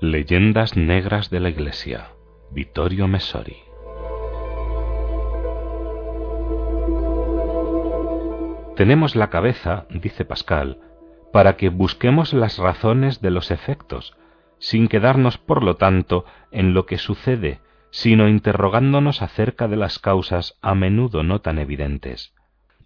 Leyendas negras de la Iglesia. Vittorio Messori. Tenemos la cabeza, dice Pascal, para que busquemos las razones de los efectos, sin quedarnos, por lo tanto, en lo que sucede, sino interrogándonos acerca de las causas a menudo no tan evidentes.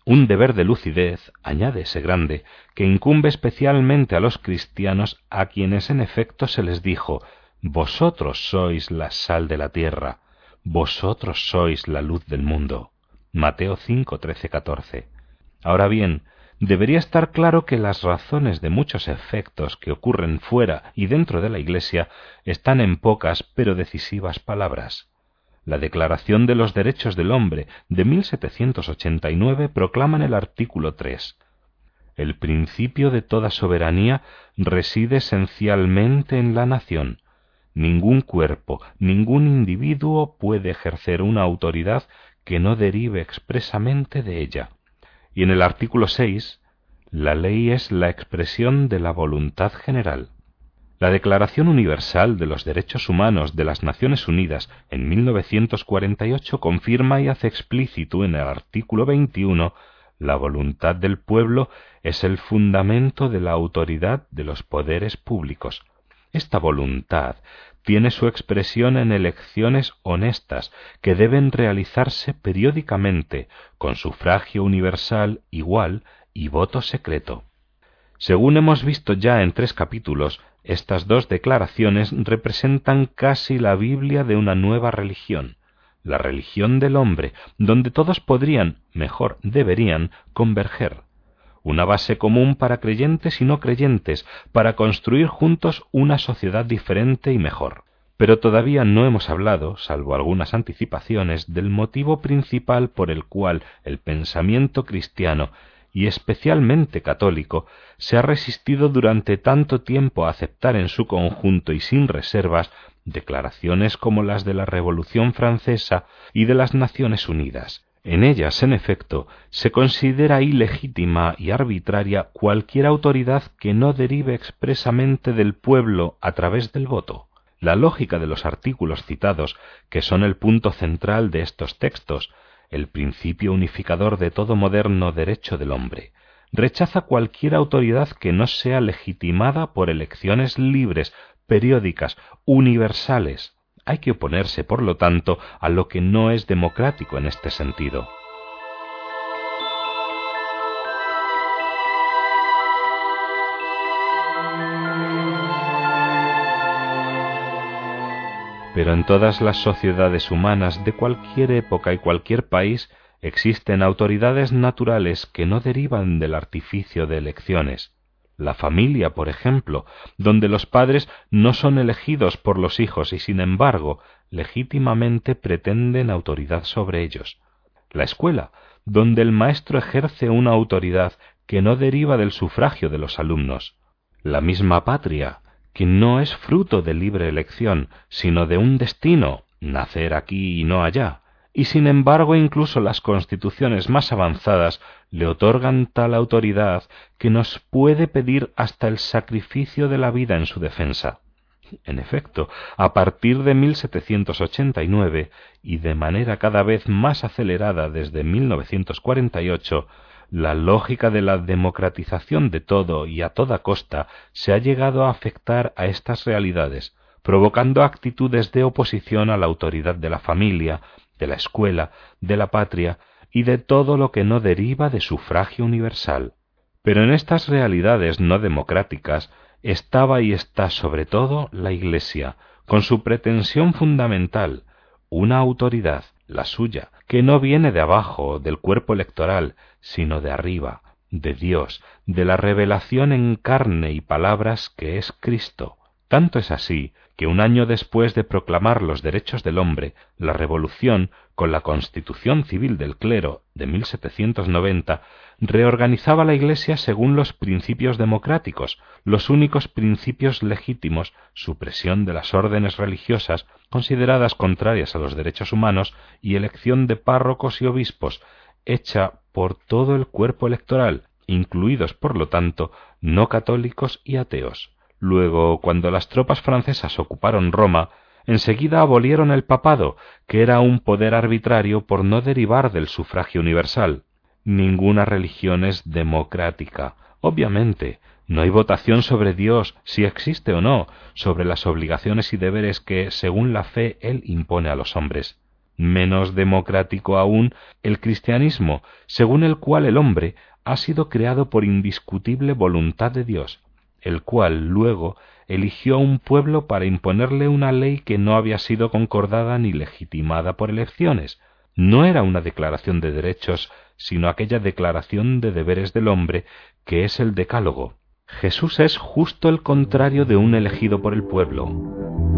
Un deber de lucidez, añade ese grande, que incumbe especialmente a los cristianos a quienes en efecto se les dijo Vosotros sois la sal de la tierra, vosotros sois la luz del mundo. Mateo 5, 13, 14. Ahora bien, debería estar claro que las razones de muchos efectos que ocurren fuera y dentro de la Iglesia están en pocas pero decisivas palabras. La Declaración de los Derechos del Hombre de 1789 proclama en el artículo 3 El principio de toda soberanía reside esencialmente en la nación. Ningún cuerpo, ningún individuo puede ejercer una autoridad que no derive expresamente de ella y en el artículo 6, la ley es la expresión de la voluntad general. La Declaración Universal de los Derechos Humanos de las Naciones Unidas en 1948 confirma y hace explícito en el artículo 21 la voluntad del pueblo es el fundamento de la autoridad de los poderes públicos. Esta voluntad tiene su expresión en elecciones honestas que deben realizarse periódicamente con sufragio universal igual y voto secreto. Según hemos visto ya en tres capítulos, estas dos declaraciones representan casi la Biblia de una nueva religión, la religión del hombre, donde todos podrían, mejor deberían, converger una base común para creyentes y no creyentes, para construir juntos una sociedad diferente y mejor. Pero todavía no hemos hablado, salvo algunas anticipaciones, del motivo principal por el cual el pensamiento cristiano y especialmente católico se ha resistido durante tanto tiempo a aceptar en su conjunto y sin reservas declaraciones como las de la Revolución Francesa y de las Naciones Unidas, en ellas, en efecto, se considera ilegítima y arbitraria cualquier autoridad que no derive expresamente del pueblo a través del voto. La lógica de los artículos citados, que son el punto central de estos textos, el principio unificador de todo moderno derecho del hombre, rechaza cualquier autoridad que no sea legitimada por elecciones libres, periódicas, universales, hay que oponerse, por lo tanto, a lo que no es democrático en este sentido. Pero en todas las sociedades humanas de cualquier época y cualquier país existen autoridades naturales que no derivan del artificio de elecciones, la familia, por ejemplo, donde los padres no son elegidos por los hijos y sin embargo legítimamente pretenden autoridad sobre ellos. La escuela, donde el maestro ejerce una autoridad que no deriva del sufragio de los alumnos. La misma patria, que no es fruto de libre elección, sino de un destino, nacer aquí y no allá, y sin embargo incluso las constituciones más avanzadas le otorgan tal autoridad que nos puede pedir hasta el sacrificio de la vida en su defensa. En efecto, a partir de 1789 y de manera cada vez más acelerada desde 1948, la lógica de la democratización de todo y a toda costa se ha llegado a afectar a estas realidades, provocando actitudes de oposición a la autoridad de la familia, de la escuela, de la patria y de todo lo que no deriva de sufragio universal. Pero en estas realidades no democráticas estaba y está sobre todo la Iglesia, con su pretensión fundamental, una autoridad, la suya, que no viene de abajo, del cuerpo electoral, sino de arriba, de Dios, de la revelación en carne y palabras que es Cristo. Tanto es así que un año después de proclamar los derechos del hombre, la Revolución, con la Constitución Civil del Clero de 1790, reorganizaba la Iglesia según los principios democráticos, los únicos principios legítimos, supresión de las órdenes religiosas consideradas contrarias a los derechos humanos y elección de párrocos y obispos, hecha por todo el cuerpo electoral, incluidos, por lo tanto, no católicos y ateos Luego, cuando las tropas francesas ocuparon Roma, enseguida abolieron el papado, que era un poder arbitrario por no derivar del sufragio universal. Ninguna religión es democrática. Obviamente, no hay votación sobre Dios, si existe o no, sobre las obligaciones y deberes que, según la fe, Él impone a los hombres. Menos democrático aún el cristianismo, según el cual el hombre ha sido creado por indiscutible voluntad de Dios, el cual luego eligió a un pueblo para imponerle una ley que no había sido concordada ni legitimada por elecciones. No era una declaración de derechos, sino aquella declaración de deberes del hombre que es el decálogo. Jesús es justo el contrario de un elegido por el pueblo.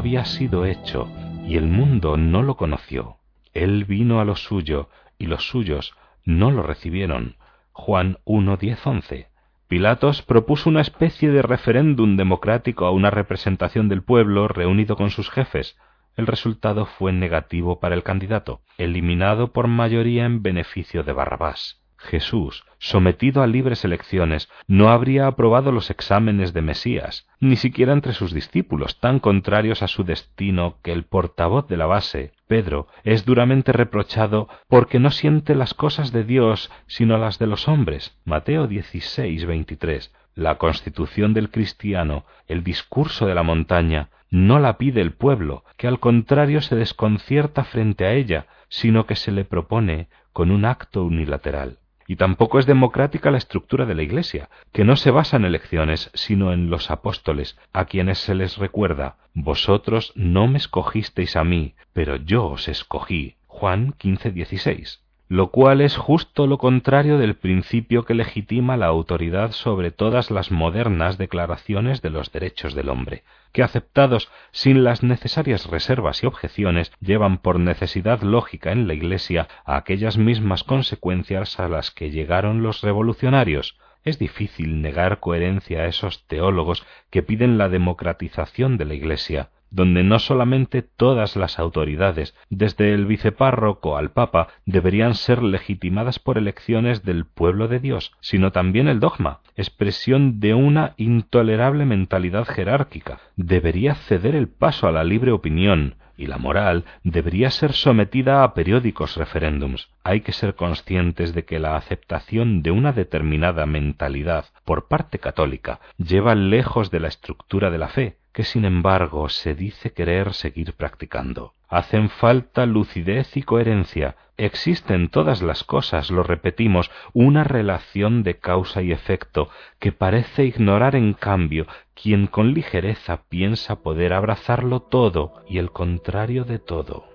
Había sido hecho, y el mundo no lo conoció. Él vino a lo suyo, y los suyos no lo recibieron. Juan 1, 10, 11. Pilatos propuso una especie de referéndum democrático a una representación del pueblo reunido con sus jefes. El resultado fue negativo para el candidato, eliminado por mayoría en beneficio de Barrabás. Jesús, sometido a libres elecciones, no habría aprobado los exámenes de Mesías, ni siquiera entre sus discípulos, tan contrarios a su destino que el portavoz de la base, Pedro, es duramente reprochado porque no siente las cosas de Dios sino las de los hombres. Mateo 16, 23. La constitución del cristiano, el discurso de la montaña, no la pide el pueblo, que al contrario se desconcierta frente a ella, sino que se le propone con un acto unilateral. Y tampoco es democrática la estructura de la Iglesia, que no se basa en elecciones, sino en los apóstoles, a quienes se les recuerda, Vosotros no me escogisteis a mí, pero yo os escogí. Juan 15, 16 lo cual es justo lo contrario del principio que legitima la autoridad sobre todas las modernas declaraciones de los derechos del hombre, que aceptados sin las necesarias reservas y objeciones llevan por necesidad lógica en la Iglesia a aquellas mismas consecuencias a las que llegaron los revolucionarios, es difícil negar coherencia a esos teólogos que piden la democratización de la Iglesia, donde no solamente todas las autoridades, desde el vicepárroco al papa, deberían ser legitimadas por elecciones del pueblo de Dios, sino también el dogma, expresión de una intolerable mentalidad jerárquica, debería ceder el paso a la libre opinión, y la moral debería ser sometida a periódicos referéndums. Hay que ser conscientes de que la aceptación de una determinada mentalidad por parte católica lleva lejos de la estructura de la fe, que sin embargo se dice querer seguir practicando. Hacen falta lucidez y coherencia. Existe en todas las cosas, lo repetimos, una relación de causa y efecto que parece ignorar en cambio quien con ligereza piensa poder abrazarlo todo y el contrario de todo.